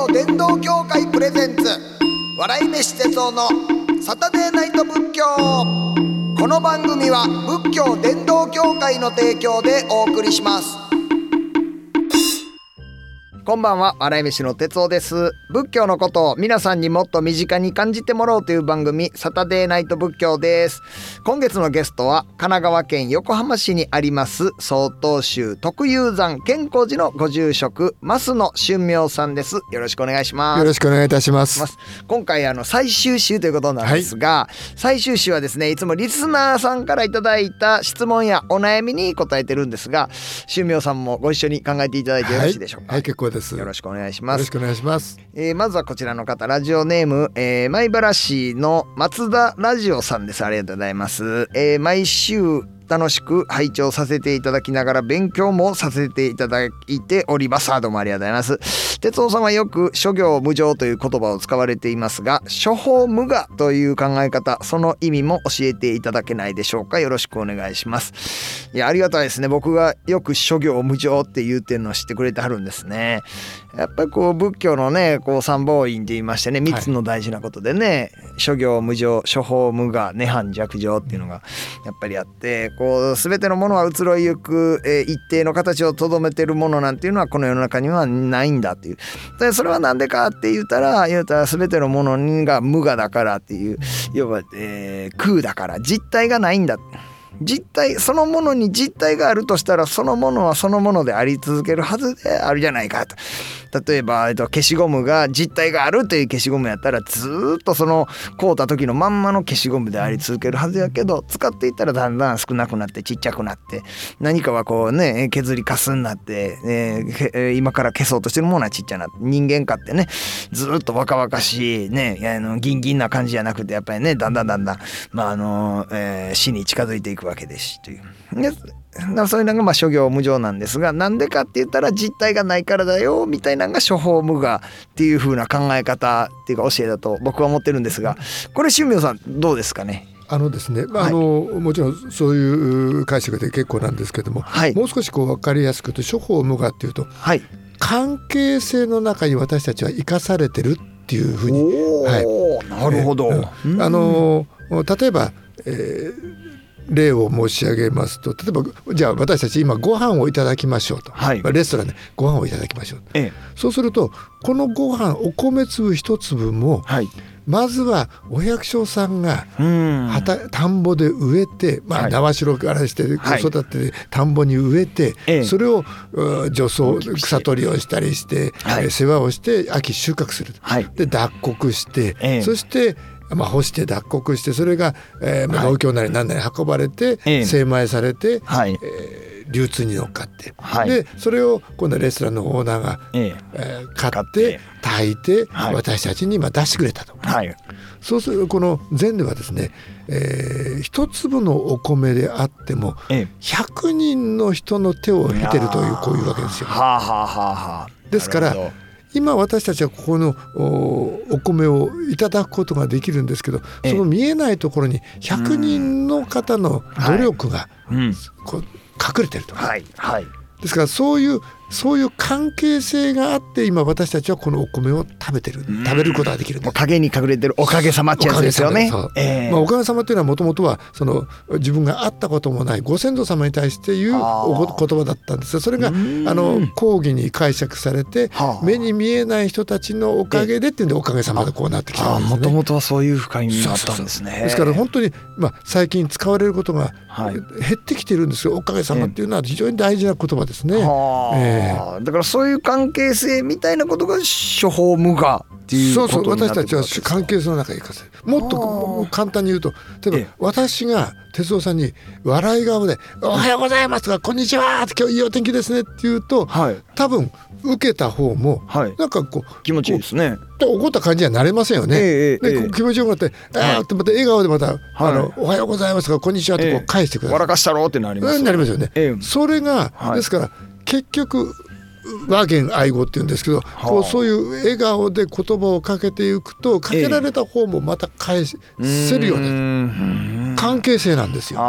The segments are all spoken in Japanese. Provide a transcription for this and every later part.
道伝道協会プレゼンツ。笑い飯哲夫のサタデーナイト仏教。この番組は仏教伝道協会の提供でお送りします。こんばんは笑い飯の哲夫です。仏教のことを皆さんにもっと身近に感じてもらおうという番組サタデーナイト仏教です。今月のゲストは神奈川県横浜市にあります曹洞宗特有山健康寺のご住職増野俊明さんです。よろしくお願いします。よろしくお願いいたします。今回あの最終週ということなんですが、はい、最終週はですねいつもリスナーさんからいただいた質問やお悩みに答えてるんですが俊明さんもご一緒に考えていただいてよろしいでしょうか、はい、はい、結構です。よろしくお願いします。よろしくお願いします、えー、まずはこちらの方ラジオネーム、えー、米原市の松田ラジオさんです。ありがとうございます、えー、毎週楽しく拝聴させていただきながら勉強もさせていただいております。どうもありがとうございます。哲夫さんはよく諸行無常という言葉を使われていますが処方無我という考え方その意味も教えていただけないでしょうか。よろしくお願いします。いやありがたいですね。僕がよく諸行無常って言うてんのを知ってくれてはるんですね。やっぱりこう仏教のねこう三宝院って言いましてね3つの大事なことでね、はい、諸行無常処方無我涅槃弱情っていうのがやっぱりあってこう全てのものは移ろいゆく、え、一定の形をとどめてるものなんていうのはこの世の中にはないんだっていう。でそれは何でかって言ったら言うたら全てのものが無我だからっていう。要は、えー、空だから実体がないんだ。実体そのものに実体があるとしたらそのものはそのものであり続けるはずであるじゃないかと。例えば、えっと、消しゴムが実体があるという消しゴムやったらずっとその買うた時のまんまの消しゴムであり続けるはずやけど使っていったらだんだん少なくなってちっちゃくなって何かはこうね削りかすになって、えー、今から消そうとしてるものはちっちゃな人間かってねずっと若々しいねあのギンギンな感じじゃなくてやっぱりねだんだんだんだん、まああのえー、死に近づいていくわけですしという。でそういうのがまあ諸行無常なんですがなんでかって言ったら実体がないからだよみたいなのが処方無我っていう風な考え方っていうか教えだと僕は思ってるんですがこれ春明さんどうですかね？あのですね、まあ、あの、もちろんそういう解釈で結構なんですけども、はい、もう少しこう分かりやすくと処方無我っていうと、はい、関係性の中に私たちは生かされてるっていうふうに、はい、なるほど、えー、あの例えば、えー、例を申し上げますと例えばじゃあ私たち今ご飯をいただきましょうと、はい、レストランでご飯をいただきましょう、ええ、そうするとこのご飯お米粒一粒も、はい、まずはお百姓さんが田んぼで植えて、まあ、縄代からして子育てで田んぼに植えて、はい、それを除草草取りをしたりして、はい、世話をして秋収穫する、はい、で脱穀して、そしてまあ、干して脱穀してそれが、えーまあ、農協なり何なり運ばれて、精米されて、はい。えー、流通に乗っかって、はい、でそれを今度はレストランのオーナーが、ええ。ー、買って炊いて、はい、私たちに今出してくれたと。はい、そうするこの禅ではですね、えー、一粒のお米であっても、ええ、100人の人の手を経てるというこういうわけですよ。はあはあはあ、ですから今私たちはここのお米をいただくことができるんですけどその見えないところに100人の方の努力がこう隠れてると。はい。はい、ですからそういうそういう関係性があって今私たちはこのお米を食べてる食べることができる影に隠れてるおかげさまってやつですよね。えー、まあ、おかげさまっていうのはもともとはその自分が会ったこともないご先祖様に対して言うお言葉だったんです。がそれがあの講義に解釈されて目に見えない人たちのおかげでっていうんでおかげさまでこうなってきたんですね。もともとはそういう深い意味があったんですね。ですから本当に、まあ、最近使われることが減ってきてるんですよ。おかげさまっていうのは非常に大事な言葉ですね。えー、だからそういう関係性みたいなことが処方無我っていうそうそう私たちは関係性の中に生かせるもっと簡単に言うと例えば私が哲夫さんに笑い顔で「おはようございます」とか「こんにちは」今日いいお天気ですねって言うと、はい、多分受けた方も、はい、なんかこう気持ちいいですね怒った感じにはなれませんよね。えー、で、えー、気持ちよくなって「ああ」ってまた笑顔でまた「あのおはようございます」とか「こんにちは」ってこう返してください。笑かしたろうってなります、なりますよね。えー、それが、ですから結局和言愛語って言うんですけど、こうそういう笑顔で言葉をかけていくとかけられた方もまた返せるように関係性なんですよ。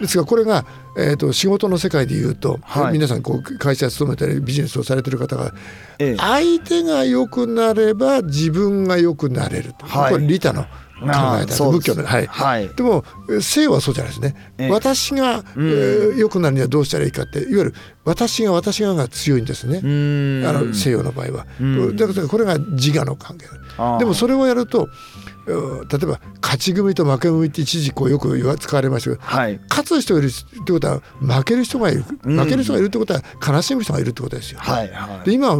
ですからこれがえーと、仕事の世界でいうと、はい、皆さんこう会社勤めたりビジネスをされてる方が、ええ、相手が良くなれば自分が良くなれる、はい、これ利他の考えた仏教の、はい、はい、でも西はそうじゃないですね、ええ、私が、えー、良くなるにはどうしたらいいかっていわゆる私が私がが強いんですね。あの西洋の場合は。だからこれが自我の関係でもそれをやると例えば勝ち組と負け組って一時こうよく使われましたけど、はい、勝つ人がいるってことは負ける人がいる、負ける人がいるってことは悲しむ人がいるってことですよ。はいはい、で今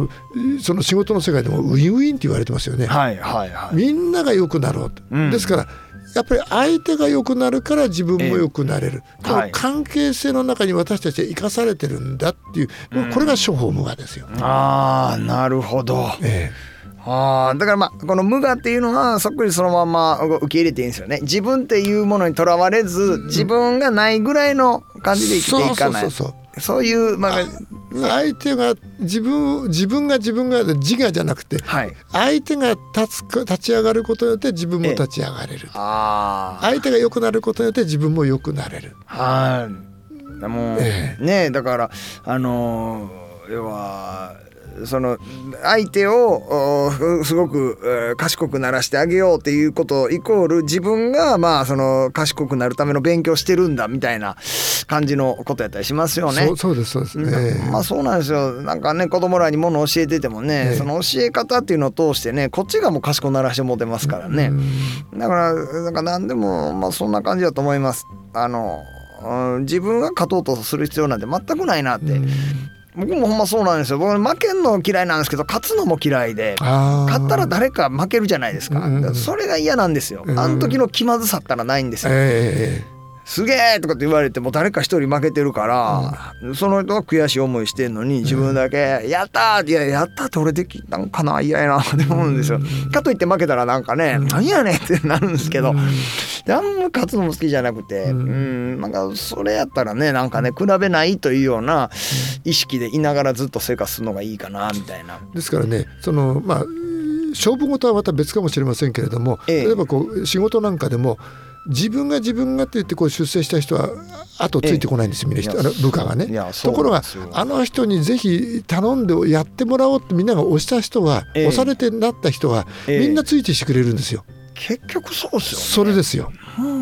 その仕事の世界でもウィンウィンって言われてますよね。はいはいはい、みんなが良くなろうと、うん、ですからやっぱり相手が良くなるから自分も良くなれる、えー、この関係性の中に私たちは生かされてるんだっていう、これが処方無我ですよ。ああなるほど。えーあだからまあこの無我っていうのはそっくりそのまま受け入れていいんですよね。自分っていうものにとらわれず自分がないぐらいの感じで生きていかない。そういうまあ相手が自分自分が自分が自我じゃなくて、はい、相手が立つ立ち上がることによって自分も立ち上がれる、相手が良くなることによって自分も良くなれる。はい。もう、ええ、ねだからあの要はその相手をすごく賢くならしてあげようっていうことイコール自分がまあその賢くなるための勉強してるんだみたいな感じのことやったりしますよね。そうですそうですね。まあそうなんですよ。なんかね子供らにものを教えててもね、その教え方っていうのを通してねこっちがもう賢くならしてもてますからね。だからなんか何でもまあそんな感じだと思います。あの自分が勝とうとする必要なんて全くないなって僕もほんまそうなんですよ。僕負けんの嫌いなんですけど勝つのも嫌いで勝ったら誰か負けるじゃないですか、うん、それが嫌なんですよ、あの時の気まずさったらないんですよ、えーすげえとかって言われても誰か一人負けてるから、うん、その人は悔しい思いしてんのに自分だけ「やった!」いややったって俺できたんかな嫌やなって思うんですよ。かといって負けたらなんかね「何やねん!」ってなるんですけど、であんま勝つのも好きじゃなくて、うん、なんかそれやったらねなんかね比べないというような意識でいながらずっと生活するのがいいかなみたいな。ですからねそのまあ勝負事はまた別かもしれませんけれども、ええ、例えばこう仕事なんかでも自分が自分がって言ってこう出世した人は後ついてこないんですよ、みんな人。部下がね。ところがあの人にぜひ頼んでやってもらおうってみんなが押した人は、押されてなった人は、みんなついてしてくれるんですよ。結局そうですよ、ね、それですよ。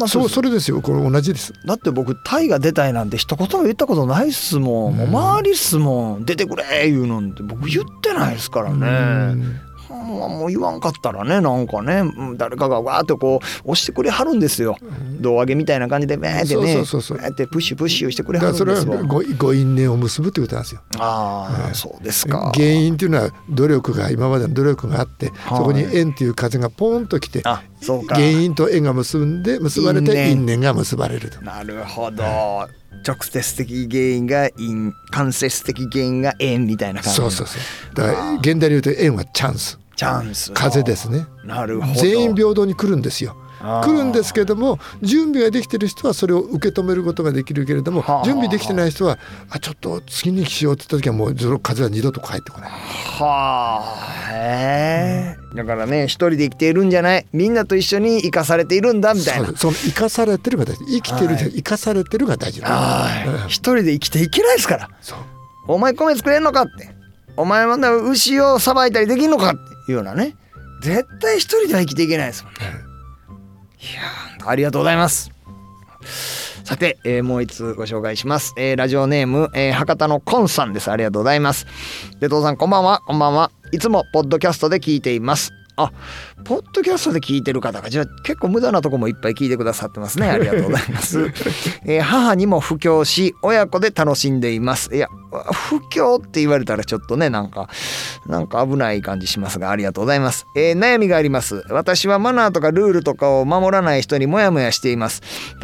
そうそれですよ。これ同じです。だって僕タイが出たいなんて一言も言ったことないっすもん、もう周りっすもん。出てくれ言うのって僕言ってないですからね、もう言わんかったらねなんかね誰かがわーってこう押してくれはるんですよ、胴上げみたいな感じでバーってねってプッシュプッシュしてくれはるんですよ。それはごご因縁を結ぶってことなんですよ。ああ、そうですか。原因っていうのは努力が今までの努力があって、そこに縁っていう風がポンときて原因と縁が結んで結ばれて因縁。が結ばれると。なるほど、直接的原因が因間接的原因が縁みたいな感じそうそうそう。だから現代で言うと縁はチャンス。チャンス。風ですね。なるほど。全員平等に来るんですよ来るんですけども準備ができてる人はそれを受け止めることができるけれども準備できてない人はあちょっと次にしようって言った時はもう風は二度と帰ってこない。はあ。へえ、だからね一人で生きているんじゃない。みんなと一緒に生かされているんだみたいな。その生かされてるが大事。生きてる、はい、生かされてるが大事一人で生きていけないですから。お前米作れんのかって。お前まだ牛をさばいたりできんのかっていうようなね。絶対一人では生きていけないですもんね、いやありがとうございますさて、えー、もう一つご紹介します。えー、ラジオネーム、えー、博多のコンさんです。ありがとうございます。で、父さん、こんばんは。こんばんは。いつもポッドキャストで聞いています。あポッドキャストで聞いてる方がじゃあ結構無駄なとこもいっぱい聞いてくださってますね。ありがとうございます、えー、母にも布教し親子で楽しんでいます。いや布教って言われたらちょっとねなんかなんか危ない感じしますがありがとうございます、えー、悩みがあります。私はマナーとかルールとかを守らない人にモヤモヤしています。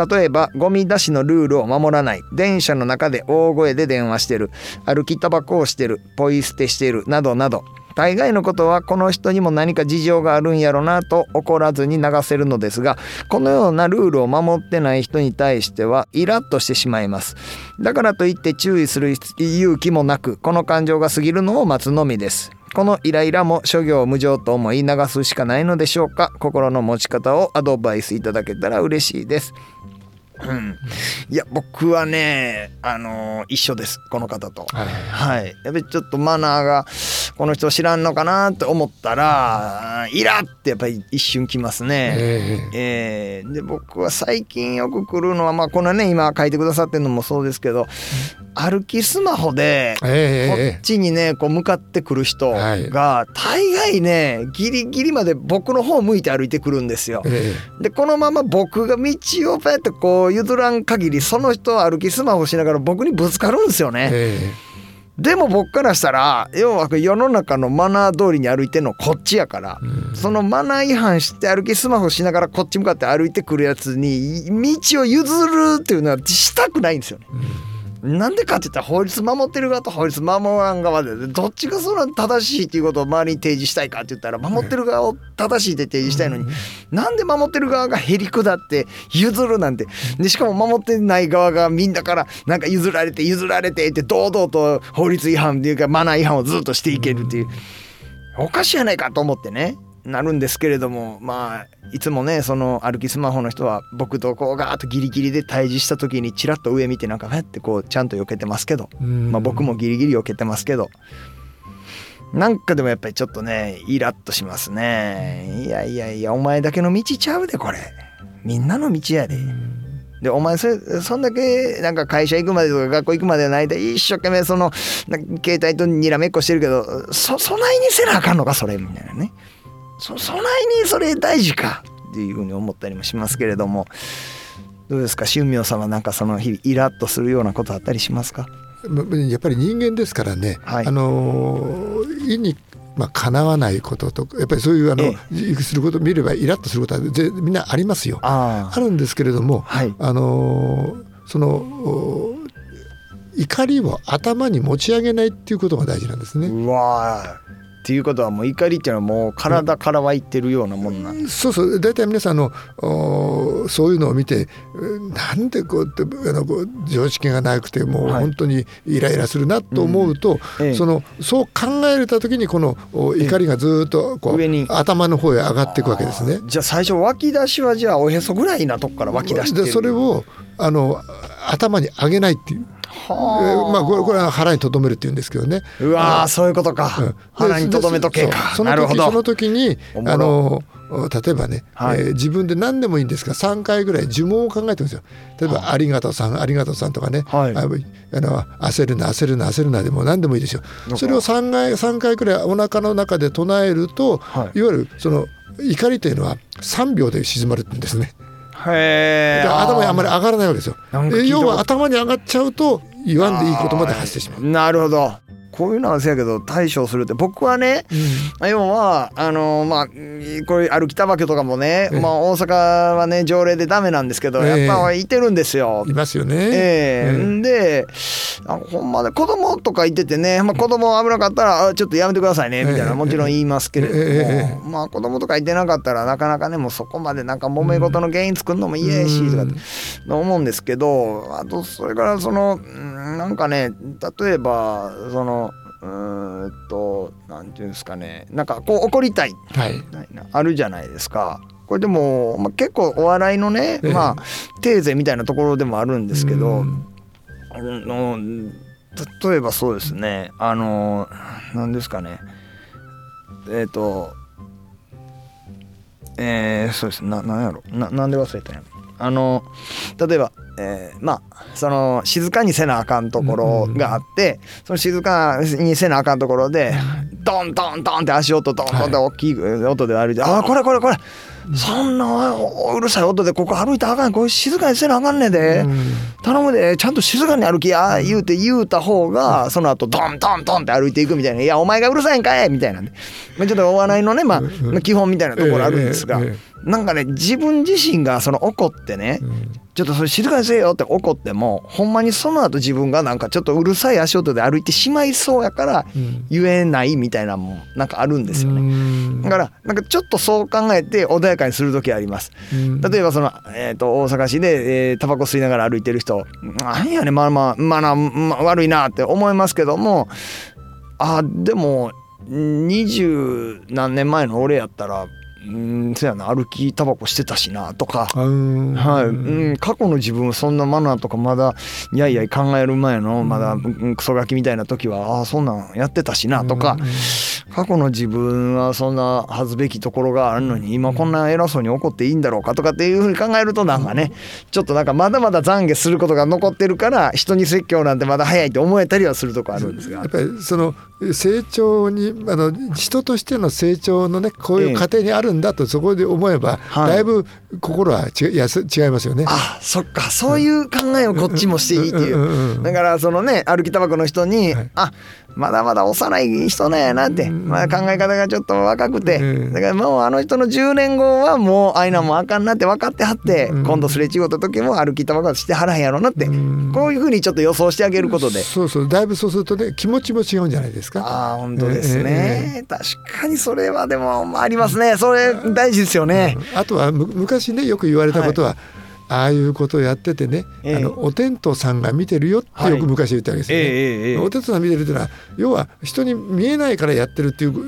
例えばゴミ出しのルールを守らない。電車の中で大声で電話してる。歩きタバコをしてる。ポイ捨てしてる。などなど大概のことはこの人にも何か事情があるんやろなと怒らずに流せるのですがこのようなルールを守ってない人に対してはイラッとしてしまいます。だからといって注意する勇気もなくこの感情が過ぎるのを待つのみです。このイライラも諸行無常と思い流すしかないのでしょうか。心の持ち方をアドバイスいただけたら嬉しいです。うん、いや僕はねあのー、一緒です。この方と、はい、はい、やっぱりちょっとマナーがこの人知らんのかなって思ったらイラってやっぱり一瞬きますね、えー、えー、で僕は最近よく来るのはまあこのね今書いてくださってるのもそうですけど歩きスマホでこっちにねこう向かってくる人が大概ねギリギリまで僕の方向いて歩いてくるんですよ。でこのまま僕が道をパってこう譲らん限りその人歩きスマホしながら僕にぶつかるんですよね。でも僕からしたら要は世の中のマナー通りに歩いてんのこっちやから、そのマナー違反して歩きスマホしながらこっち向かって歩いてくるやつに道を譲るっていうのはしたくないんですよね。なんでかって言ったら法律守ってる側と法律守らん側でどっちがその正しいっていうことを周りに提示したいかって言ったら守ってる側を正しいって提示したいのに、なんで守ってる側がへりくだって譲るなんてでしかも守ってない側がみんなからなんか譲られて譲られてって堂々と法律違反っていうかマナー違反をずっとしていけるっていう。おかしいやないかと思ってねなるんですけれどもまあいつもねその歩きスマホの人は僕とこうガーッとギリギリで対峙した時にチラッと上見てなんかフェってこうちゃんと避けてますけど、まあ、僕もギリギリ避けてますけどなんかでもやっぱりちょっとねイラッとしますねいやいやいやお前だけの道ちゃうでこれみんなの道やで。でお前それそんだけなんか会社行くまでとか学校行くまでの間一生懸命その携帯とにらめっこしてるけどそそないにせなあかんのかそれみたいなね。そそないにそれ大事か。っていうふうに思ったりもしますけれども。どうですか？春明さんはなんかその日々イラッとするようなことあったりしますか？やっぱり人間ですからね、はい、あの意にまあ、叶わないこととかやっぱりそういうあの、ええ、することを見ればイラッとすることはみんなありますよ。あるんですけれども、はい、あのその怒りを頭に持ち上げないっていうことが大事なんですね。うわっていうことはもう怒りっていうのはもう体から湧いてるようなもんな。ん、うん、そうそう。大体皆さんのそういうのを見てなんでこうってあの常識がなくてもう本当にイライラするなと思うと、はいうん、そのそう考えた時にこの怒りがずっとこう上に。頭の方へ上がっていくわけですね。じゃあ最初湧き出しはじゃあおへそぐらいなとこから湧き出してそれをあの頭に上げないっていう。はあ、まあこれこれは腹に留めるって言うんですけどね。うわそういうことか。うん、腹に留めとけか。その時その時にあの例えばね、はい、えー、自分で何でもいいんですが3回ぐらい呪文を考えてるんですよ。例えば、ありがとうさんありがとうさんとかね、はい、あの焦るな焦るな焦るなでも何でもいいですよ。それを3回 ,3 回ぐらいお腹の中で唱えると、はい、いわゆるその怒りというのは3秒で静まるんですね。へ頭にあんまり上がらないわけですよ。要は頭に上がっちゃうと言わんでいいことまで発してしまう。なるほど。こういうのはせやけど対処するって僕はね、うん、要はあのまあこれ歩きたばけとかもね、えー、まあ、大阪はね条例でダメなんですけど、えー、やっぱいてるんですよ。いますよね。えー、えー、であほんまで子供とかいててね、まあ、子供危なかったらちょっとやめてくださいねみたいなもちろん言いますけれども、まあ子供とかいてなかったらなかなかねもうそこまでなんか揉め事の原因作るのも嫌やしとか思うんですけどあとそれからそのなんかね例えばそのうんとなんていうんですかね。なんかこう怒りたい、はい、あるじゃないですか。これでも、まあ、結構お笑いのね、えー、まあテーゼみたいなところでもあるんですけど、あの例えばそうですね。あの何ですかね。えっ、ー、とえー、そうです。ななんやろ。ななんで忘れたんやあの例えばえー、まあその静かにせなあかんところがあって、その静かにせなあかんところでドンドンドンって足音ドンドンって大きい音で歩いて「ああこれこれこれ。そんなうるさい音でここ歩いたらあかん。これ静かにせなあかんねんで、頼むで。ちゃんと静かに歩きや」言うて言うた方がその後ドンドンドンって歩いていくみたいな「いやお前がうるさいんかい」みたいな、ね、ちょっとお笑いのねまあ基本みたいなところあるんですが。なんかね自分自身がその怒ってね、うん、ちょっとそれ静かにせえよって怒ってもほんまにその後自分がなんかちょっとうるさい足音で歩いてしまいそうやから言えないみたいなもんなんかあるんですよね。だからなんかちょっとそう考えて穏やかにする時あります。例えばその、えー、と大阪市で、えー、タバコ吸いながら歩いてる人なんやねまあまあまあ、まあ、悪いなって思いますけどもあでも二十何年前の俺やったらうんそやな歩きタバコしてたしなとか、はい。うん、過去の自分そんなマナーとかまだいやいや考える前のまだクソガキみたいな時はああそんなんやってたしなとか。過去の自分はそんな恥ずべきところがあるのに今こんな偉そうに怒っていいんだろうかとかっていうふうに考えるとなんかねちょっとなんかまだまだ懺悔することが残ってるから人に説教なんてまだ早いと思えたりはするとこあるんですが。やっぱりその成長にあの人としての成長のねこういう過程にあるんだとそこで思えば、だいぶ心は違やす違いますよね。あそっか。そういう考えをこっちもしていいっていう。だからそのね歩きタバコの人に、はい、あまだまだ幼い人なんやなって、まあ、考え方がちょっと若くて、だからもうあの人の10年後はもうあいなもあかんなって分かってはって、今度すれ違った時も歩きタバコしてはらへんやろなって、こういうふうにちょっと予想してあげることで。そうそう。だいぶそうするとね気持ちも違うんじゃないですか。あ本当ですね、確かにそれはでもありますね。それ大事ですよね、あとは昔ねよく言われたことは、はいああいうことをやっててね、えー、あのお天道さんが見てるよってよく昔言ったわけですよね。はいえー、お天道さん見てるっていうのは要は人に見えないからやってるっていうこ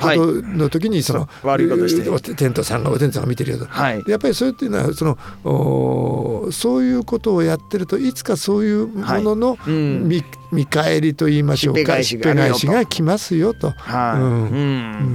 との時にその、はい、悪いことして。お天道さんがお天道さんが見てるよと。はい、やっぱりそういうっていうのはそのおそういうことをやってるといつかそういうものの見,、はい。見返りと言いましょうかしっぺ返しが来ますよと。はい。うん。う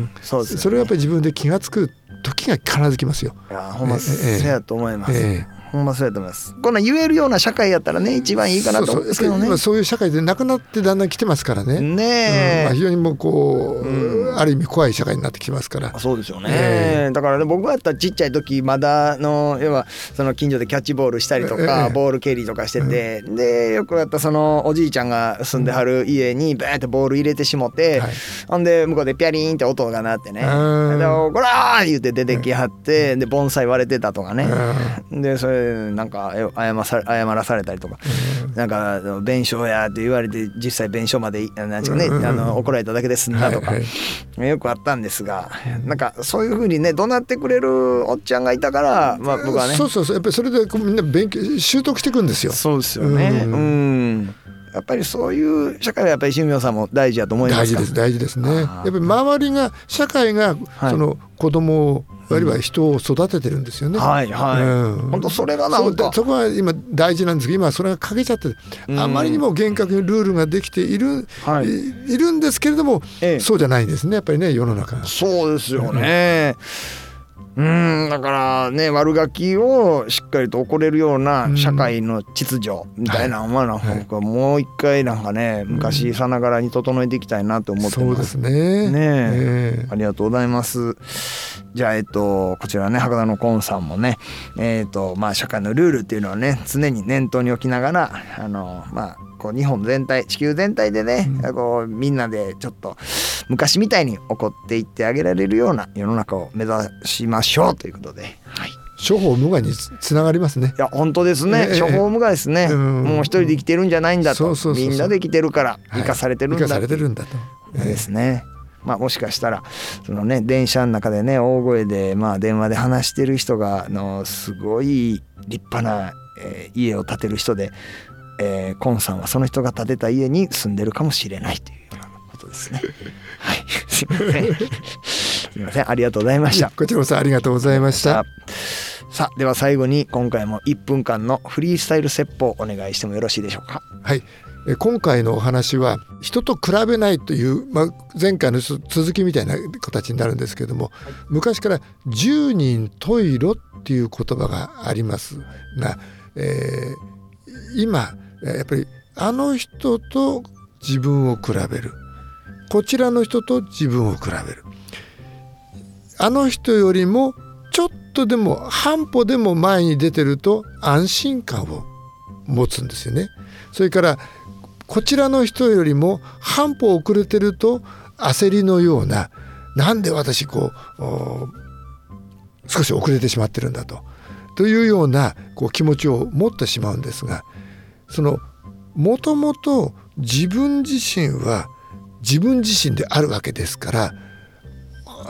ん。そそれはやっぱり自分で気が付く時が必ず来ますよ。いやほんまそうやと思います。ええほんまそうやと思います。こんな言えるような社会やったらね一番いいかなと思うんですけどね。そういう社会でなくなってだんだん来てますからね。ねえ、うんまあ、非常にもうこう、うん、ある意味怖い社会になってきますから。そうですよね。えー、だからね僕やったらちっちゃい時まだの要はその近所でキャッチボールしたりとか、えー、ボール蹴りとかしてて、うん、でよくやったそのおじいちゃんが住んではる家にバーってボール入れてしもって、はい、ほんで向こうでピャリーンって音が鳴ってね「でこら!」言って出てきはってで盆栽割れてたとかね。でそれなんか謝さ謝らされたりとか、なんか弁償やって言われて実際弁償までなんね、あの怒られただけですんだとか、よくあったんですがなんかそういうふうにね怒鳴ってくれるおっちゃんがいたから、まあ、僕はね。そうそうそう。やっぱりそれでみんな勉強習得していくんですよ。そうですよね、うん、やっぱりそういう社会はやっぱり新明さんも大事だと思います大事です大事ですね。やっぱり周りが社会がその子供をあるいは人を育ててるんですよね。はいはい。うん、本当それがなんか。そこは今大事なんですけど今それが欠けちゃってあまりにも厳格にルールができている、はい、いるんですけれども、ええ、そうじゃないんですねやっぱりね世の中そうですよね。うんだからね悪ガキをしっかりと怒れるような社会の秩序みたいなのはなんかもう一回なんかね昔さながらに整えていきたいなと思ってます。そうですね。ね、ありがとうございます。じゃあえっとこちらね博多のコンさんもねえっとまあ社会のルールっていうのはね常に念頭に置きながらあのまあこう日本全体地球全体でね、うん、こうみんなでちょっと昔みたいに怒っていってあげられるような世の中を目指しましょうということで。はい処方無害につながりますね。いや本当ですね。処方無害ですね。もう一人で生きてるんじゃないんだと。みんなで生きてるから生かされてるんだ。生かされてるんだと。ですね。まあ、もしかしたらそのね電車の中でね大声でまあ電話で話してる人がのすごい立派な、えー、家を建てる人で、えー、コンさんはその人が建てた家に住んでるかもしれないというようなことですね。はい、すみません。すみません。ありがとうございました。こちらこそありがとうございました。さあ、では最後に今回も1分間のフリースタイル説法お願いしてもよろしいでしょうか？はい。今回のお話は人と比べないという、まあ、前回の続きみたいな形になるんですけれども、昔から「十人十色」っていう言葉がありますが、えー、今やっぱりあの人と自分を比べるこちらの人と自分を比べるあの人よりもとでも半歩でも前に出てると安心感を持つんですよね。それからこちらの人よりも半歩遅れてると焦りのようななんで私こう少し遅れてしまってるんだとというようなこう気持ちを持ってしまうんですがそのもともと自分自身は自分自身であるわけですから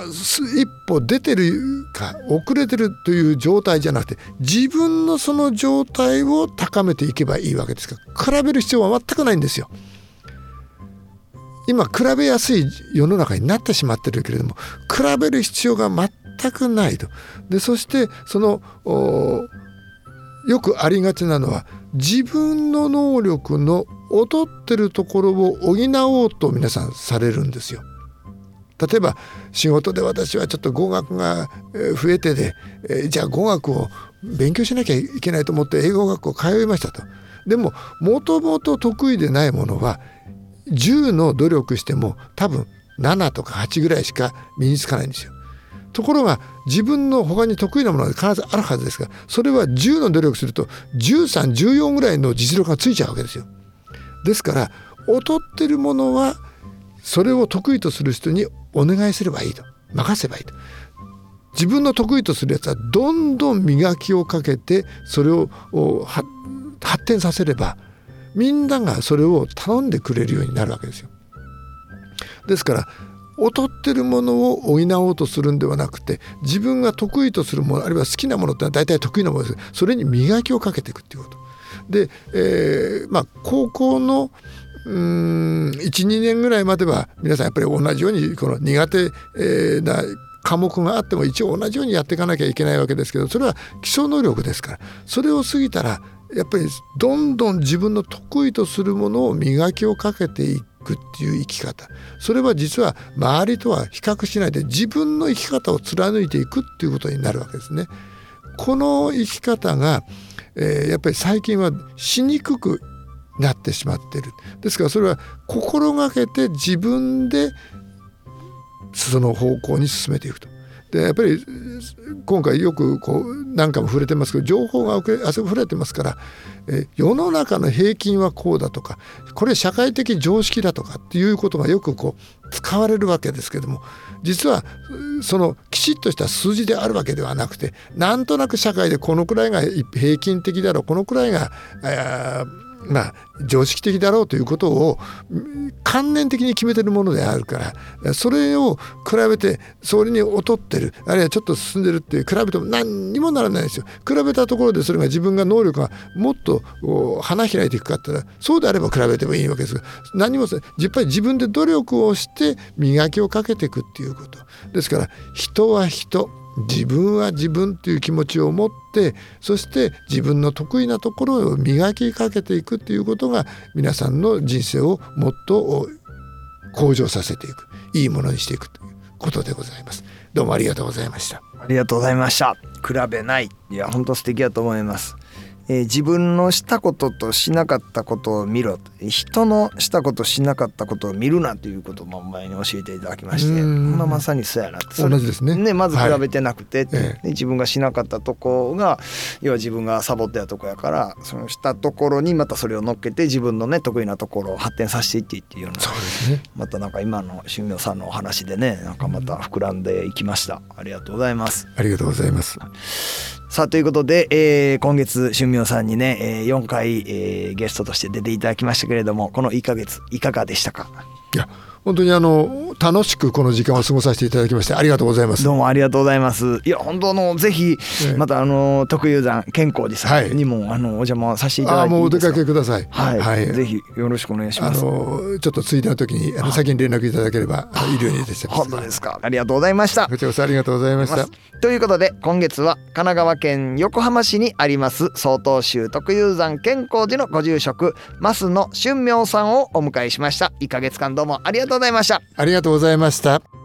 一歩出てるか遅れてるという状態じゃなくて自分のその状態を高めていけばいいわけですから比べる必要は全くないんですよ。今比べやすい世の中になってしまってるけれども比べる必要が全くないと。でそしてそのよくありがちなのは自分の能力の劣ってるところを補おうと皆さんされるんですよ。例えば仕事で私はちょっと語学が増えてで、え、じゃあ語学を勉強しなきゃいけないと思って英語学校通いましたと。でももともと得意でないものは10の努力しても多分7とか8ぐらいしか身につかないんですよ。ところが自分の他に得意なものが必ずあるはずですがそれは10の努力すると1314ぐらいの実力がついちゃうわけですよ。ですから劣ってるものはそれを得意とする人にお願いすればいいと任せばいいと。自分の得意とするやつはどんどん磨きをかけてそれを発展させればみんながそれを頼んでくれるようになるわけですよ。ですから劣ってるものを補おうとするんではなくて自分が得意とするものあるいは好きなものってのは大体得意なものですそれに磨きをかけていくっていうこと。で、えー、まあ高校の12年ぐらいまでは皆さんやっぱり同じようにこの苦手、な科目があっても一応同じようにやっていかなきゃいけないわけですけどそれは基礎能力ですからそれを過ぎたらやっぱりどんどん自分の得意とするものを磨きをかけていくっていう生き方それは実は周りとは比較しないで自分の生き方を貫いていくっていうことになるわけですね。この生き方が、えー、やっぱり最近はしにくくなってしまってるですからそれは心がけて自分でその方向に進めていくと。でやっぱり今回よくこう何回も触れてますけど情報があそこ触れてますからえ世の中の平均はこうだとかこれ社会的常識だとかっていうことがよくこう使われるわけですけども実はそのきちっとした数字であるわけではなくてなんとなく社会でこのくらいが平均的だろうこのくらいが、まあ、常識的だろうということを観念的に決めてるものであるからそれを比べてそれに劣ってるあるいはちょっと進んでるっていう比べても何にもならないですよ。比べたところでそれが自分が能力がもっと花開いていくかって言ったらそうであれば比べてもいいわけですが何もやっぱり自分で努力をして磨きをかけていくっていうことですから人は人自分は自分という気持ちを持ってそして自分の得意なところを磨きかけていくっていうことが皆さんの人生をもっと向上させていく。いいものにしていくということでございます。どうもありがとうございました。ありがとうございました。比べない。いや本当素敵だと思います。えー、自分のしたこととしなかったことを見ろ人のしたことしなかったことを見るなということも前に教えていただきまして。まあ、まさにそうやなって。同じですね。ねまず比べてなくて、はい、自分がしなかったとこが要は自分がサボったとこやからそのしたところにまたそれを乗っけて自分のね得意なところを発展させていっていっていうような。そうです、ね、またなんか今の春明さんのお話でねなんかまた膨らんでいきました。ありがとうございます。ありがとうございますさあということで、えー、今月春明さんにね、えー、4回、えー、ゲストとして出ていただきましたけれどもこの1か月いかがでしたか？いや本当にあの楽しくこの時間を過ごさせていただきましてありがとうございます。どうもありがとうございます。いや本当のぜひまたあの特有山健康寺さんにも、はい、あのお邪魔させていただいてもうお出かけください。はい、はい、ぜひよろしくお願いします。あのちょっとついでの時にあの先に連絡いただければいるようにいたします。本当ですか。ありがとうございました。こちらこそありがとうございました。ということで今月は神奈川県横浜市にあります曹洞宗特有山健康寺のご住職増野春明さんをお迎えしました。1か月間どうもありがとうとうございました。ありがとうございました。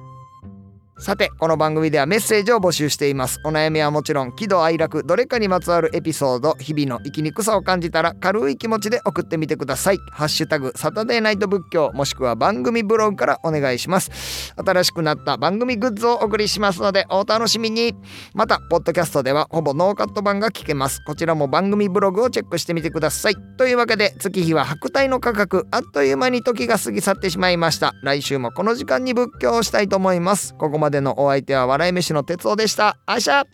さてこの番組ではメッセージを募集しています。お悩みはもちろん喜怒哀楽どれかにまつわるエピソード日々の生きにくさを感じたら軽い気持ちで送ってみてください。ハッシュタグサタデーナイト仏教もしくは番組ブログからお願いします。新しくなった番組グッズをお送りしますのでお楽しみに。またポッドキャストではほぼノーカット版が聞けます。こちらも番組ブログをチェックしてみてください。というわけで月日は白帯の価格あっという間に時が過ぎ去ってしまいました。来週もこの時間に仏教をしたいと思います。ここまでのお相手は笑い飯の哲夫でした。あしゃ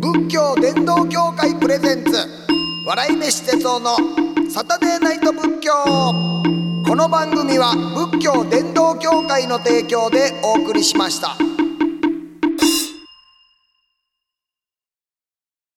仏教伝道協会プレゼンツ。笑い飯哲夫のサタデーナイト仏教。この番組は仏教伝道協会の提供でお送りしました。